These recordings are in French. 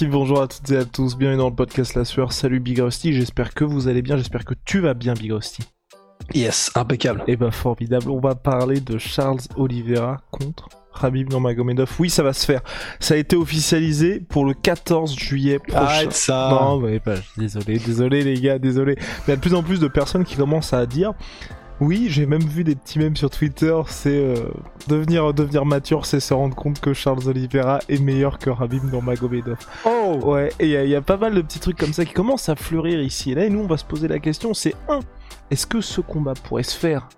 Bonjour à toutes et à tous, bienvenue dans le podcast La Sueur. Salut Big Rusty, j'espère que vous allez bien, j'espère que tu vas bien Big Rusty. Yes, impeccable. Et bah formidable, on va parler de Charles Oliveira contre Khabib Nurmagomedov. Oui, ça va se faire. Ça a été officialisé pour le 14 juillet prochain. Arrête ça. Non, mais bah, désolé, désolé les gars, désolé. Mais il y a de plus en plus de personnes qui commencent à dire oui, j'ai même vu des petits mèmes sur Twitter, c'est euh, devenir, devenir mature, c'est se rendre compte que Charles Oliveira est meilleur que Khabib Nurmagomedov. Oh Ouais, et il y, a pas mal de petits trucs comme ça qui commencent à fleurir ici et là, et nous on va se poser la question, c'est un, est-ce que ce combat pourrait se faire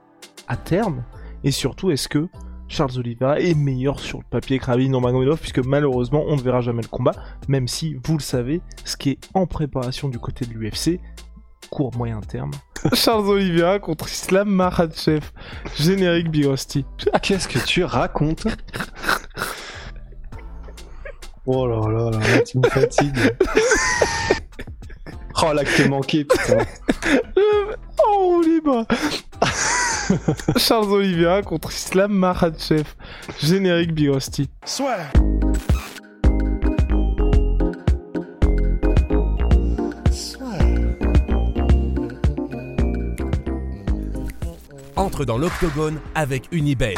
à terme? Et surtout, est-ce que Charles Oliveira est meilleur sur le papier que Khabib Nurmagomedov? Puisque malheureusement on ne verra jamais le combat, même si vous le savez, ce qui est en préparation du côté de l'UFC, court moyen terme. Charles Oliveira contre Islam Makhachev. Générique Bigosti. Qu'est-ce que tu racontes? Oh là là là, là, tu me fatigues. oh l'acte manqué, putain. Oh, libre Charles Oliveira contre Islam Makhachev. Générique Bigosti. Soit Entre dans l'octogone avec Unibet.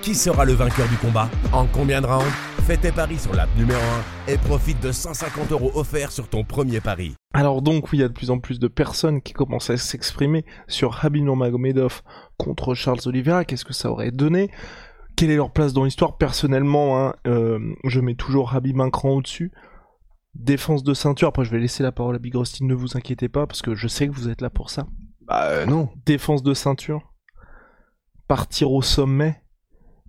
Qui sera le vainqueur du combat En combien de rounds Fais tes paris sur l'app numéro 1 et profite de 150 euros offerts sur ton premier pari. Alors donc, oui, il y a de plus en plus de personnes qui commencent à s'exprimer sur Habib Nurmagomedov contre Charles Oliveira. Qu'est-ce que ça aurait donné? Quelle est leur place dans l'histoire? Personnellement, hein, euh, je mets toujours Habib un cran au-dessus. Défense de ceinture. Après, je vais laisser la parole à Big Rusty. Ne vous inquiétez pas parce que je sais que vous êtes là pour ça. Bah euh, non. Défense de ceinture. Partir au sommet.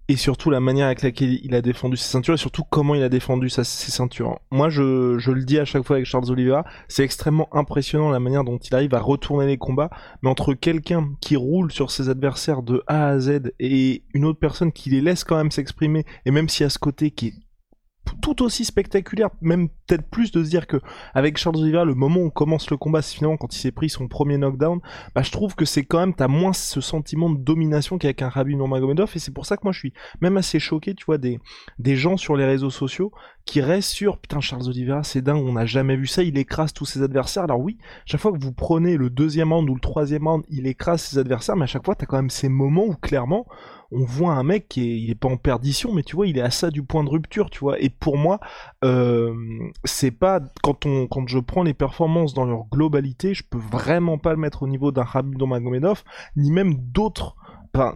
Et surtout la manière avec laquelle il a défendu ses ceintures et surtout comment il a défendu ses ceintures. Moi, je, le dis à chaque fois avec Charles Oliveira, c'est extrêmement impressionnant la manière dont il arrive à retourner les combats. Mais entre quelqu'un qui roule sur ses adversaires de A à Z et une autre personne qui les laisse quand même s'exprimer, et même si à ce côté qui est tout aussi spectaculaire, même peut-être plus de se dire que avec Charles Oliveira, le moment où on commence le combat, finalement quand il s'est pris son premier knockdown, bah je trouve que c'est quand même t'as moins ce sentiment de domination qu'avec un Khabib Nurmagomedov et c'est pour ça que moi je suis même assez choqué, tu vois, des des gens sur les réseaux sociaux qui restent sur putain Charles Oliveira, c'est dingue, on n'a jamais vu ça, il écrase tous ses adversaires. Alors oui, chaque fois que vous prenez le deuxième round ou le troisième round, il écrase ses adversaires, mais à chaque fois t'as quand même ces moments où clairement on voit un mec qui est, il est pas en perdition, mais tu vois, il est à ça du point de rupture, tu vois. Et pour moi, euh, c'est pas quand on, quand je prends les performances dans leur globalité, je peux vraiment pas le mettre au niveau d'un Khabib Nurmagomedov, ni même d'autres.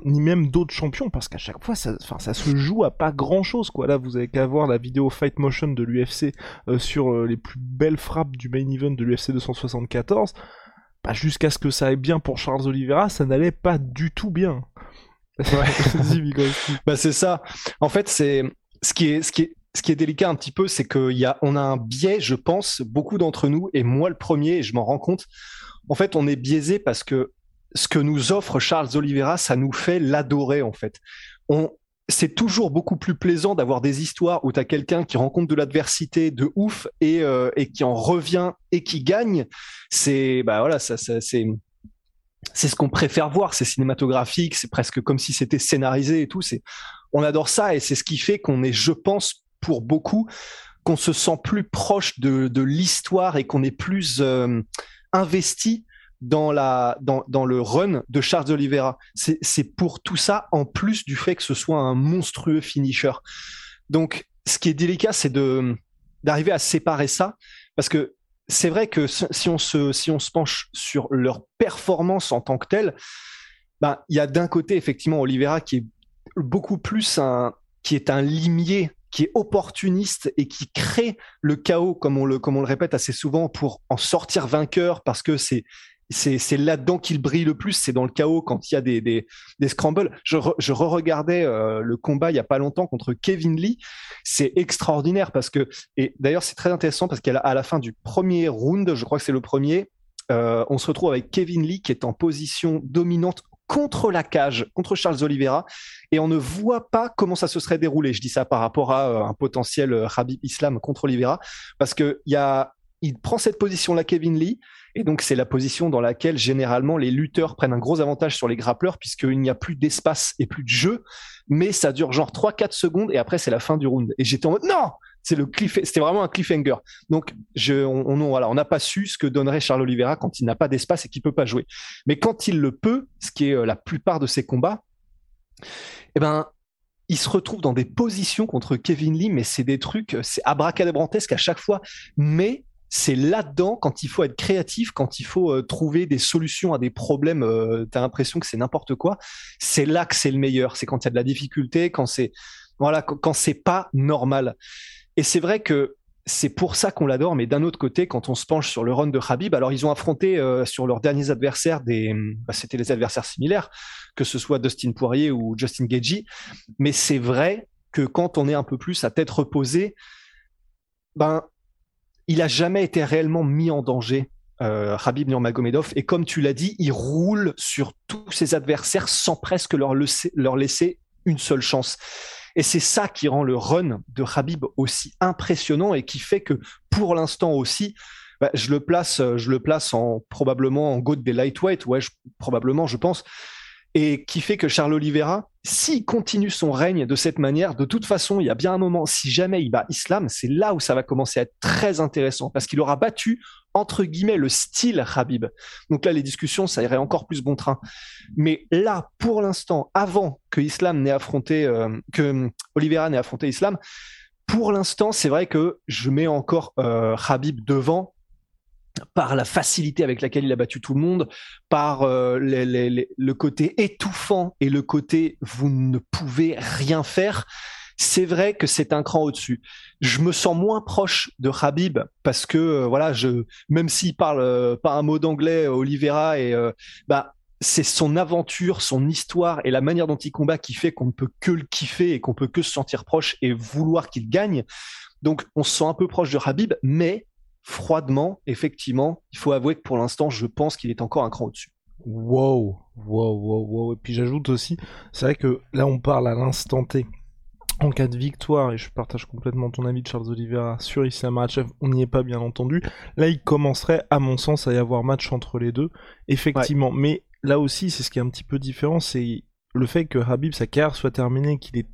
Ni même d'autres champions, parce qu'à chaque fois, ça, se joue à pas grand chose, quoi. Là, vous avez qu'à voir la vidéo Fight Motion de l'UFC euh, sur euh, les plus belles frappes du main event de l'UFC 274. Bah, jusqu'à ce que ça aille bien pour Charles Oliveira, ça n'allait pas du tout bien. Bah c'est ça. En fait, c'est ce qui est ce qui est ce qui est délicat un petit peu, c'est qu'il y a on a un biais, je pense, beaucoup d'entre nous et moi le premier, et je m'en rends compte. En fait, on est biaisé parce que ce que nous offre Charles Oliveira, ça nous fait l'adorer en fait. C'est toujours beaucoup plus plaisant d'avoir des histoires où tu as quelqu'un qui rencontre de l'adversité de ouf et, euh, et qui en revient et qui gagne. C'est bah voilà, c'est c'est ce qu'on préfère voir, c'est cinématographique, c'est presque comme si c'était scénarisé et tout. On adore ça et c'est ce qui fait qu'on est, je pense, pour beaucoup, qu'on se sent plus proche de, de l'histoire et qu'on est plus euh, investi dans la dans, dans le run de Charles Oliveira. C'est, pour tout ça en plus du fait que ce soit un monstrueux finisher. Donc, ce qui est délicat, c'est d'arriver à séparer ça parce que c'est vrai que si on se, si on se penche sur leur performance en tant que telle, ben, il y a d'un côté effectivement Oliveira qui est beaucoup plus un, qui est un limier, qui est opportuniste et qui crée le chaos, comme on le, comme on le répète assez souvent, pour en sortir vainqueur parce que c'est, c'est là-dedans qu'il brille le plus, c'est dans le chaos quand il y a des, scrambles. Je, re-regardais euh, le combat il y a pas longtemps contre Kevin Lee. C'est extraordinaire parce que, et d'ailleurs c'est très intéressant parce qu'à la, fin du premier round, je crois que c'est le premier, euh, on se retrouve avec Kevin Lee qui est en position dominante contre la cage, contre Charles Oliveira, et on ne voit pas comment ça se serait déroulé. Je dis ça par rapport à euh, un potentiel Habib Islam contre Oliveira, parce que il y a, il prend cette position-là, Kevin Lee, et donc c'est la position dans laquelle généralement les lutteurs prennent un gros avantage sur les grappleurs, puisqu'il n'y a plus d'espace et plus de jeu, mais ça dure genre 3-4 secondes, et après c'est la fin du round. Et j'étais en mode, non c'est le cliff, c'était vraiment un cliffhanger. Donc, je, on, on voilà, on n'a pas su ce que donnerait Charles Oliveira quand il n'a pas d'espace et qu'il peut pas jouer. Mais quand il le peut, ce qui est euh, la plupart de ses combats, eh ben, il se retrouve dans des positions contre Kevin Lee, mais c'est des trucs, c'est abracadabrantesque à chaque fois. Mais c'est là-dedans, quand il faut être créatif, quand il faut euh, trouver des solutions à des problèmes, euh, tu as l'impression que c'est n'importe quoi, c'est là que c'est le meilleur. C'est quand il y a de la difficulté, quand c'est voilà, quand, c'est pas normal. Et c'est vrai que c'est pour ça qu'on l'adore, mais d'un autre côté, quand on se penche sur le run de Khabib, alors ils ont affronté euh, sur leurs derniers adversaires des, bah, c'était les adversaires similaires, que ce soit Dustin Poirier ou Justin Gagey, mais c'est vrai que quand on est un peu plus à tête reposée, ben, il a jamais été réellement mis en danger. Euh, Khabib Nurmagomedov et comme tu l'as dit, il roule sur tous ses adversaires sans presque leur laisser, leur laisser une seule chance. Et c'est ça qui rend le run de Habib aussi impressionnant et qui fait que pour l'instant aussi, bah, je le place, je le place en probablement en goat des lightweight, ouais, probablement, je pense et qui fait que Charles Oliveira, s'il continue son règne de cette manière, de toute façon, il y a bien un moment, si jamais il bat Islam, c'est là où ça va commencer à être très intéressant, parce qu'il aura battu, entre guillemets, le style Habib. Donc là, les discussions, ça irait encore plus bon train. Mais là, pour l'instant, avant que Islam n'ait affronté, euh, que affronté Islam, pour l'instant, c'est vrai que je mets encore euh, Habib devant, par la facilité avec laquelle il a battu tout le monde, par euh, le côté étouffant et le côté vous ne pouvez rien faire. C'est vrai que c'est un cran au-dessus. Je me sens moins proche de Habib parce que euh, voilà, même s'il parle euh, pas un mot d'anglais, Oliveira et bah c'est son aventure, son histoire et la manière dont il combat qui fait qu'on ne peut que le kiffer et qu'on peut que se sentir proche et vouloir qu'il gagne. Donc on se sent un peu proche de Habib, mais froidement, effectivement, il faut avouer que pour l'instant, je pense qu'il est encore un cran au-dessus. Wow, wow, wow, wow. Et puis j'ajoute aussi, c'est vrai que là on parle à l'instant T. En cas de victoire, et je partage complètement ton avis de Charles Oliveira sur Islam Makhachev, on n'y est pas bien entendu. Là, il commencerait, à mon sens, à y avoir match entre les deux, effectivement. Mais là aussi, c'est ce qui est un petit peu différent, c'est le fait que Habib, sa carrière soit terminée, qu'il est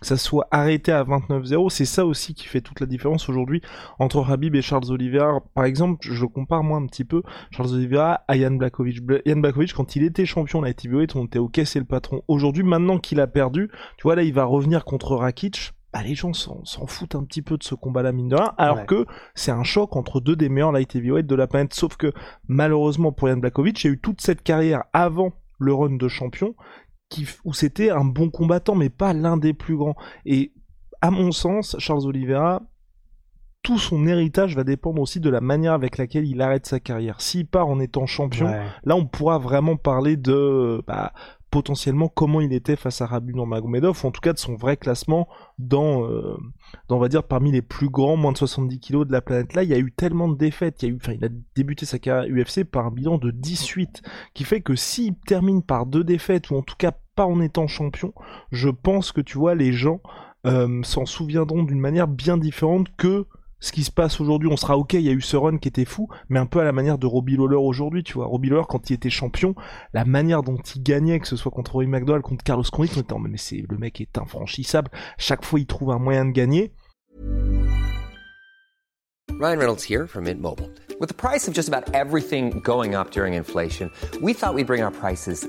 que ça soit arrêté à 29-0, c'est ça aussi qui fait toute la différence aujourd'hui entre Habib et Charles Oliveira. Par exemple, je compare moi un petit peu Charles Oliveira à Yann Blakovic. Yann Blakovic, quand il était champion de la heavyweight, on était ok, c'est le patron. Aujourd'hui, maintenant qu'il a perdu, tu vois, là, il va revenir contre Rakic. Bah, les gens s'en foutent un petit peu de ce combat-là, mine de rien, alors que c'est un choc entre deux des meilleurs light heavyweight de la planète. Sauf que, malheureusement pour Yann Blakovic, il y a eu toute cette carrière avant le run de champion où c'était un bon combattant, mais pas l'un des plus grands. Et à mon sens, Charles Oliveira, tout son héritage va dépendre aussi de la manière avec laquelle il arrête sa carrière. S'il part en étant champion, là on pourra vraiment parler de bah, potentiellement comment il était face à Rabib Nurmagomedov, ou en tout cas de son vrai classement dans, euh, dans, on parmi les plus grands moins de 70 kilos de la planète. Là, il y a eu tellement de défaites, il, y a eu, il a débuté sa carrière UFC par un bilan de 18, qui fait que s'il termine par deux défaites, ou en tout cas pas en étant champion, je pense que tu vois, les gens euh, s'en souviendront d'une manière bien différente que ce qui se passe aujourd'hui, on sera ok, il y a eu ce run qui était fou, mais un peu à la manière de Robbie Lawler aujourd'hui, tu vois. Robbie Lawler, quand il était champion, la manière dont il gagnait, que ce soit contre Rory McDowell, contre Carlos Condit, on en mais c'est, le mec est infranchissable. Chaque fois, il trouve un moyen de gagner. Ryan Reynolds here from Mint. With the price of just about everything going up during inflation, we thought we'd bring our prices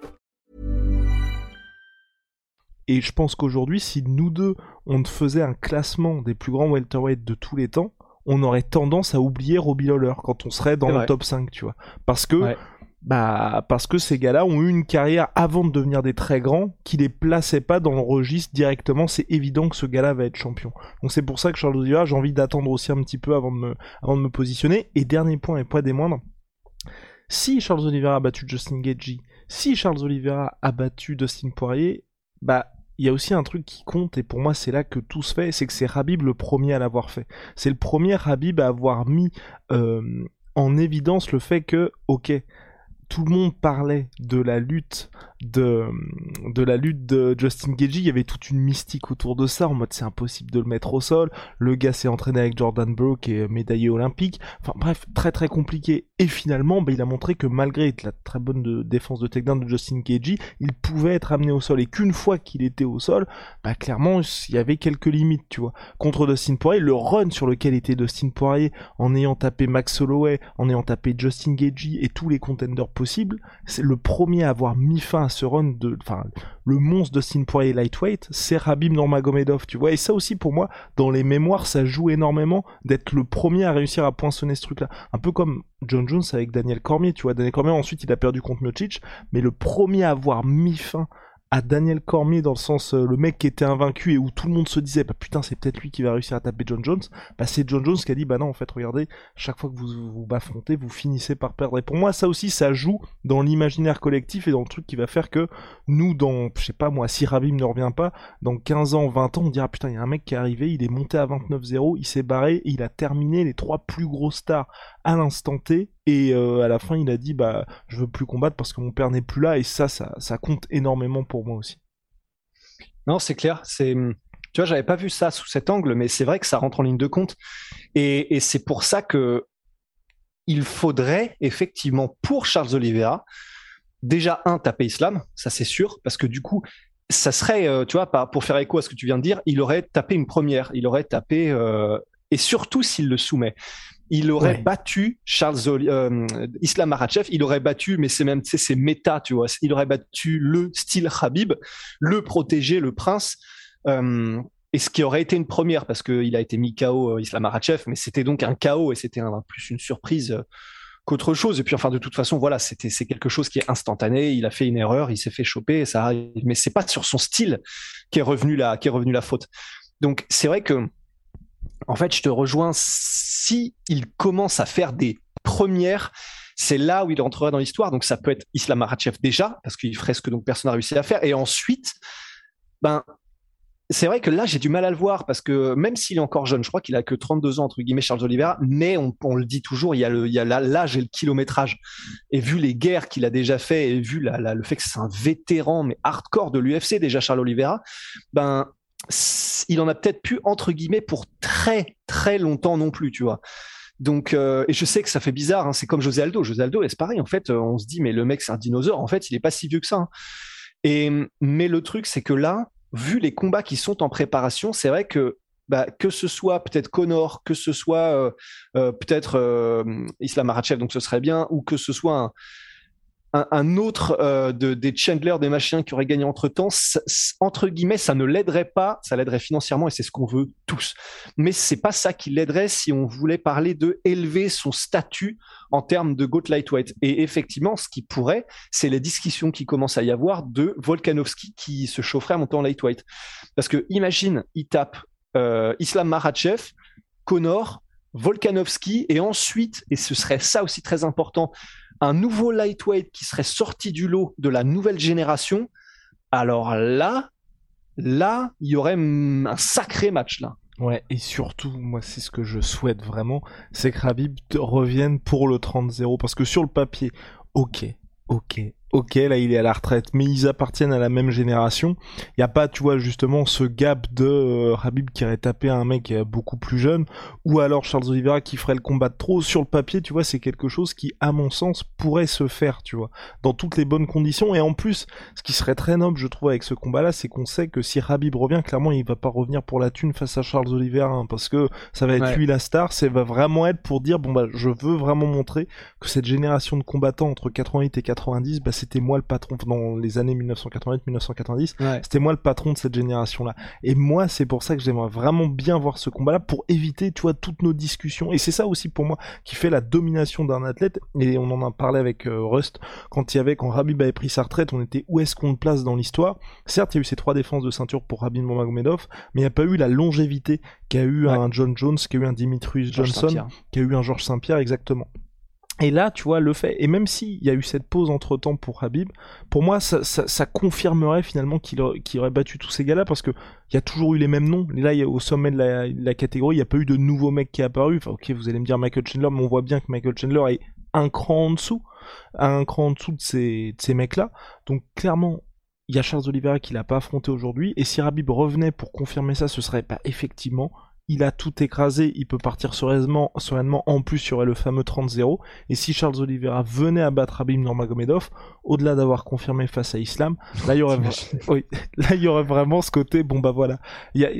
Et je pense qu'aujourd'hui, si nous deux, on faisait un classement des plus grands welterweight de tous les temps, on aurait tendance à oublier Robbie Lawler quand on serait dans le vrai. top 5, tu vois. Parce que, Ouais. bah, parce que ces gars-là ont eu une carrière avant de devenir des très grands qui les plaçaient pas dans le registre directement. C'est évident que ce gars-là va être champion. Donc c'est pour ça que Charles Oliveira, j'ai envie d'attendre aussi un petit peu avant de me, avant de me positionner. Et dernier point et pas des moindres. Si Charles Oliveira a battu Justin Gaethje, si Charles Oliveira a battu Dustin Poirier, bah il y a aussi un truc qui compte et pour moi c'est là que tout se fait, c'est que c'est Habib le premier à l'avoir fait. C'est le premier Habib à avoir mis euh, en évidence le fait que, ok, tout le monde parlait de la lutte de, de la lutte de Justin Gaethje, il y avait toute une mystique autour de ça, en mode c'est impossible de le mettre au sol, le gars s'est entraîné avec Jordan Burke qui est médaillé olympique, enfin bref, très très compliqué, et finalement bah, il a montré que malgré la très bonne défense de takedown de Justin Gaethje, il pouvait être amené au sol, et qu'une fois qu'il était au sol, bah clairement il y avait quelques limites, tu vois. Contre Dustin Poirier, le run sur lequel était Dustin Poirier, en ayant tapé Max Holloway, en ayant tapé Justin Gaethje et tous les contenders possibles, c'est le premier à avoir mis fin à de, le monstre Dustin Poirier lightweight, c'est Rabib Nurmagomedov, tu vois. Et ça aussi, pour moi, dans les mémoires, ça joue énormément d'être le premier à réussir à poinçonner ce truc-là. Un peu comme John Jones avec Daniel Cormier, tu vois. Daniel Cormier, ensuite, il a perdu contre Miocic, mais le premier à avoir mis fin à Daniel Cormier dans le sens euh, le mec qui était invaincu et où tout le monde se disait bah putain c'est peut-être lui qui va réussir à taper John Jones. Bah c'est John Jones qui a dit bah non en fait regardez chaque fois que vous vous affrontez vous finissez par perdre. Et pour moi ça aussi ça joue dans l'imaginaire collectif et dans le truc qui va faire que nous dans je sais pas moi si Rabim ne revient pas dans 15 ans 20 ans on dira putain il y a un mec qui est arrivé il est monté à 29-0 il s'est barré et il a terminé les trois plus gros stars à l'instant T et euh, à la fin il a dit bah je veux plus combattre parce que mon père n'est plus là et ça ça, ça compte énormément pour moi aussi Non, c'est clair. C'est, tu vois, j'avais pas vu ça sous cet angle, mais c'est vrai que ça rentre en ligne de compte. Et, et c'est pour ça que il faudrait effectivement pour Charles Oliveira déjà un taper Islam, ça c'est sûr, parce que du coup, ça serait, euh, tu vois, pour faire écho à ce que tu viens de dire, il aurait tapé une première, il aurait tapé, euh, et surtout s'il le soumet. Il aurait Ouais. battu Charles euh, Islam Makhachev, il aurait battu, mais c'est même, tu sais, c'est méta, tu vois, il aurait battu le style Habib, le protégé, le prince, euh, et ce qui aurait été une première, parce qu'il a été mis KO euh, Islam Makhachev, mais c'était donc un KO et c'était un- plus une surprise euh, qu'autre chose. Et puis, enfin, de toute façon, voilà, c'était c'est quelque chose qui est instantané. Il a fait une erreur, il s'est fait choper, et ça arrive. Mais c'est pas sur son style qu'est revenu la, qu'est revenu la faute. Donc, c'est vrai que, en fait, je te rejoins. Si il commence à faire des premières, c'est là où il entrera dans l'histoire. Donc, ça peut être Islam Makhachev déjà, parce qu'il ferait ce que donc personne n'a réussi à faire. Et ensuite, ben, c'est vrai que là, j'ai du mal à le voir parce que même s'il est encore jeune, je crois qu'il a que 32 ans, entre guillemets, Charles Oliveira, mais on, le dit toujours, il y a l'âge et le kilométrage. Et vu les guerres qu'il a déjà fait et vu le fait que c'est un vétéran, mais hardcore de l'UFC, déjà Charles Oliveira, ben, il en a peut-être plus, entre guillemets, pour très, très longtemps non plus, tu vois. Donc, euh, et je sais que ça fait bizarre, hein, c'est comme José Aldo. José Aldo, c'est pareil, en fait, euh, on se dit, mais le mec, c'est un dinosaure. En fait, il est pas si vieux que ça. hein. Et, mais le truc, c'est que là, vu les combats qui sont en préparation, c'est vrai que bah, que ce soit peut-être Connor, que ce soit euh, peut-être Islam Makhachev, donc ce serait bien, ou que ce soit un, un, autre euh, de, des Chandler, des machins qui auraient gagné entre temps, entre guillemets, ça ne l'aiderait pas, ça l'aiderait financièrement et c'est ce qu'on veut tous. Mais c'est pas ça qui l'aiderait si on voulait parler de élever son statut en termes de GOAT lightweight. Et effectivement, ce qui pourrait, c'est les discussions qui commencent à y avoir de Volkanovski qui se chaufferait à monter en lightweight. Parce que imagine, il tape euh, Islam Makhachev, Connor, Volkanovski, et ensuite, et ce serait ça aussi très important, un nouveau lightweight qui serait sorti du lot de la nouvelle génération. Alors là, là, il y aurait un sacré match là. Ouais, et surtout, moi, c'est ce que je souhaite vraiment, c'est que Habib te revienne pour le 30-0, parce que sur le papier, ok, ok, ok, là il est à la retraite, mais ils appartiennent à la même génération. Il y a pas, tu vois, justement ce gap de euh, Habib qui aurait tapé un mec euh, beaucoup plus jeune, ou alors Charles Oliveira qui ferait le combat de trop. Sur le papier, tu vois, c'est quelque chose qui, à mon sens, pourrait se faire, tu vois, dans toutes les bonnes conditions. Et en plus, ce qui serait très noble, je trouve, avec ce combat-là, c'est qu'on sait que si Habib revient, clairement, il va pas revenir pour la thune face à Charles Oliveira, hein, parce que ça va être Ouais. lui la star, ça va vraiment être pour dire, bon bah, je veux vraiment montrer que cette génération de combattants entre 88 et 90, bah, c'était moi le patron dans les années 1988-1990. Ouais. C'était moi le patron de cette génération-là. Et moi, c'est pour ça que j'aimerais vraiment bien voir ce combat-là pour éviter, tu vois, toutes nos discussions. Et c'est ça aussi pour moi qui fait la domination d'un athlète. Et on en a parlé avec euh, Rust quand il y avait, quand Rabib avait pris sa retraite, on était où est-ce qu'on le place dans l'histoire? Certes, il y a eu ces trois défenses de ceinture pour Rabib Nurmagomedov, mais il n'y a pas eu la longévité qu'a eu Ouais. un John Jones, qu'a eu un Dimitrius Johnson, qu'a eu un Georges Saint-Pierre exactement. Et là, tu vois, le fait, et même s'il y a eu cette pause entre temps pour Habib, pour moi, ça, confirmerait finalement qu'il aurait, battu tous ces gars-là parce que il y a toujours eu les mêmes noms. Et là, y a, au sommet de la, catégorie, il n'y a pas eu de nouveaux mecs qui est apparu. Enfin, ok, vous allez me dire Michael Chandler, mais on voit bien que Michael Chandler est un cran en dessous, un cran en dessous de ces, mecs-là. Donc, clairement, il y a Charles Oliveira qui l'a pas affronté aujourd'hui. Et si Habib revenait pour confirmer ça, ce serait, bah, effectivement, il a tout écrasé, il peut partir sereinement, sereinement. En plus, il y aurait le fameux 30-0. Et si Charles Oliveira venait à battre Habib Nurmagomedov, au-delà d'avoir confirmé face à Islam, là il y aurait, oui, là il y aurait vraiment ce côté, bon bah voilà,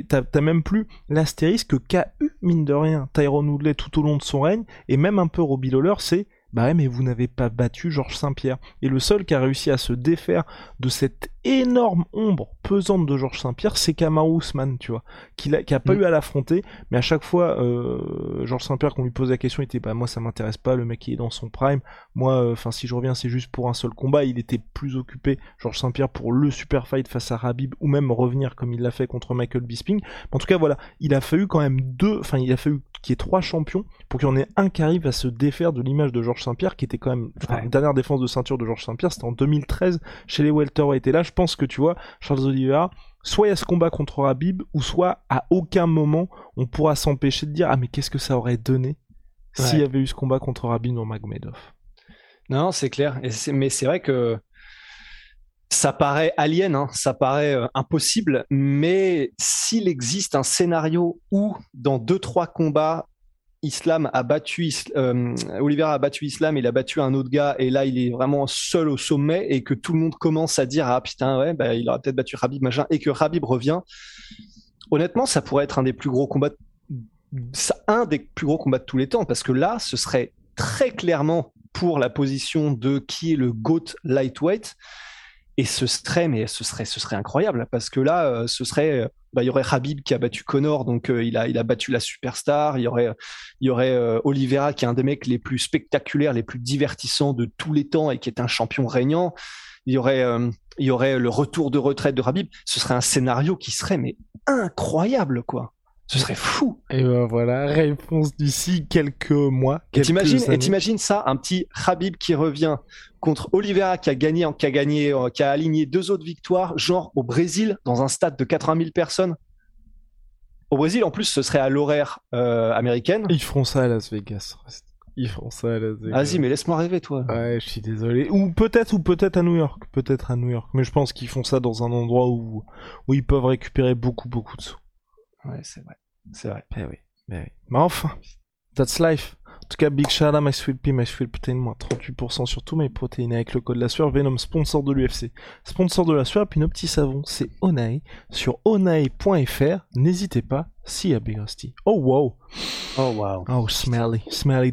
t'as même plus l'astérisque qu'a eu mine de rien Tyrone Woodley tout au long de son règne, et même un peu Robbie Lawler, c'est bah ouais mais vous n'avez pas battu Georges Saint-Pierre. Et le seul qui a réussi à se défaire de cette énorme ombre pesante de Georges Saint-Pierre, c'est Kamaru Usman, tu vois, qui, l'a- qui a pas Mm. eu à l'affronter, mais à chaque fois, euh, Georges Saint-Pierre, qu'on lui pose la question, il était bah moi ça m'intéresse pas, le mec il est dans son prime, moi, enfin si je reviens c'est juste pour un seul combat, il était plus occupé, Georges Saint-Pierre, pour le super fight face à Rabib, ou même revenir comme il l'a fait contre Michael Bisping. En tout cas voilà, il a fallu quand même deux, enfin il a fallu qu'il y ait trois champions pour qu'il y en ait un qui arrive à se défaire de l'image de Georges Saint-Pierre, qui était quand même, enfin, Ouais. la dernière défense de ceinture de Georges Saint-Pierre, c'était en 2013 chez les welterweight. Et là, je pense que tu vois, Charles Oliveira, soit il y a ce combat contre Habib, ou soit à aucun moment on pourra s'empêcher de dire ah mais qu'est-ce que ça aurait donné s'il y avait eu ce combat contre Habib Nurmagomedov. Non, c'est clair. Et mais c'est vrai que ça paraît alien, hein, ça paraît euh, impossible. Mais s'il existe un scénario où, dans deux trois combats, Islam a battu Is- euh, Oliveira a battu Islam, il a battu un autre gars, et là il est vraiment seul au sommet, et que tout le monde commence à dire ah putain ouais, bah, il aurait peut-être battu Habib machin, et que Habib revient. Honnêtement, ça pourrait être un des plus gros combats, un des plus gros combats de tous les temps, parce que là, ce serait très clairement pour la position de qui est le GOAT lightweight. Et ce serait, mais ce serait, ce serait incroyable parce que là, euh, ce serait, euh, bah, il y aurait Habib qui a battu Connor, donc euh, il a, il a battu la superstar. Il y aurait, il y aurait Oliveira qui est un des mecs les plus spectaculaires, les plus divertissants de tous les temps et qui est un champion régnant. Il y aurait, y aurait le retour de retraite de Habib. Ce serait un scénario qui serait mais incroyable, quoi. Ce serait fou. Et ben voilà, réponse d'ici quelques mois. Et quelques t'imagines, et années. t'imagines ça, un petit Habib qui revient contre Oliveira qui a gagné, qui a gagné, euh, qui a aligné deux autres victoires, genre au Brésil, dans un stade de 80 000 personnes. Au Brésil, en plus, ce serait à l'horaire euh, américaine. Ils feront ça à Las Vegas. Ils feront ça à Las Vegas. Vas-y, mais laisse-moi rêver, toi. Ouais, je suis désolé. Ou peut-être, ou peut-être à New York. Peut-être à New York. Mais je pense qu'ils font ça dans un endroit où, où ils peuvent récupérer beaucoup, beaucoup de sous. Ouais, c'est vrai. C'est vrai. Ben oui, ben oui. Mais enfin, that's life. En tout cas, Big Shout out My Sweet Pea, My Sweet Protein, moins 38% sur tous mes protéines avec le code la sueur. Venom, sponsor de l'UFC. Sponsor de la sueur, puis nos petits savons, c'est Onae. Sur onae.fr, n'hésitez pas, si à Big Rusty. Oh wow. Oh, wow. Oh, smelly, smelly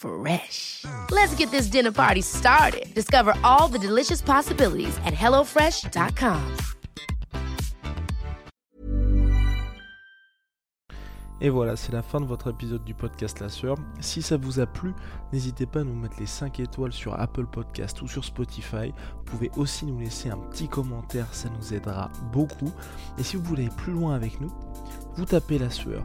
Fresh. Let's get this dinner party started. Discover all the delicious possibilities at hellofresh.com. Et voilà, c'est la fin de votre épisode du podcast La Sueur. Si ça vous a plu, n'hésitez pas à nous mettre les 5 étoiles sur Apple Podcast ou sur Spotify. Vous pouvez aussi nous laisser un petit commentaire, ça nous aidera beaucoup. Et si vous voulez plus loin avec nous, vous tapez La Sueur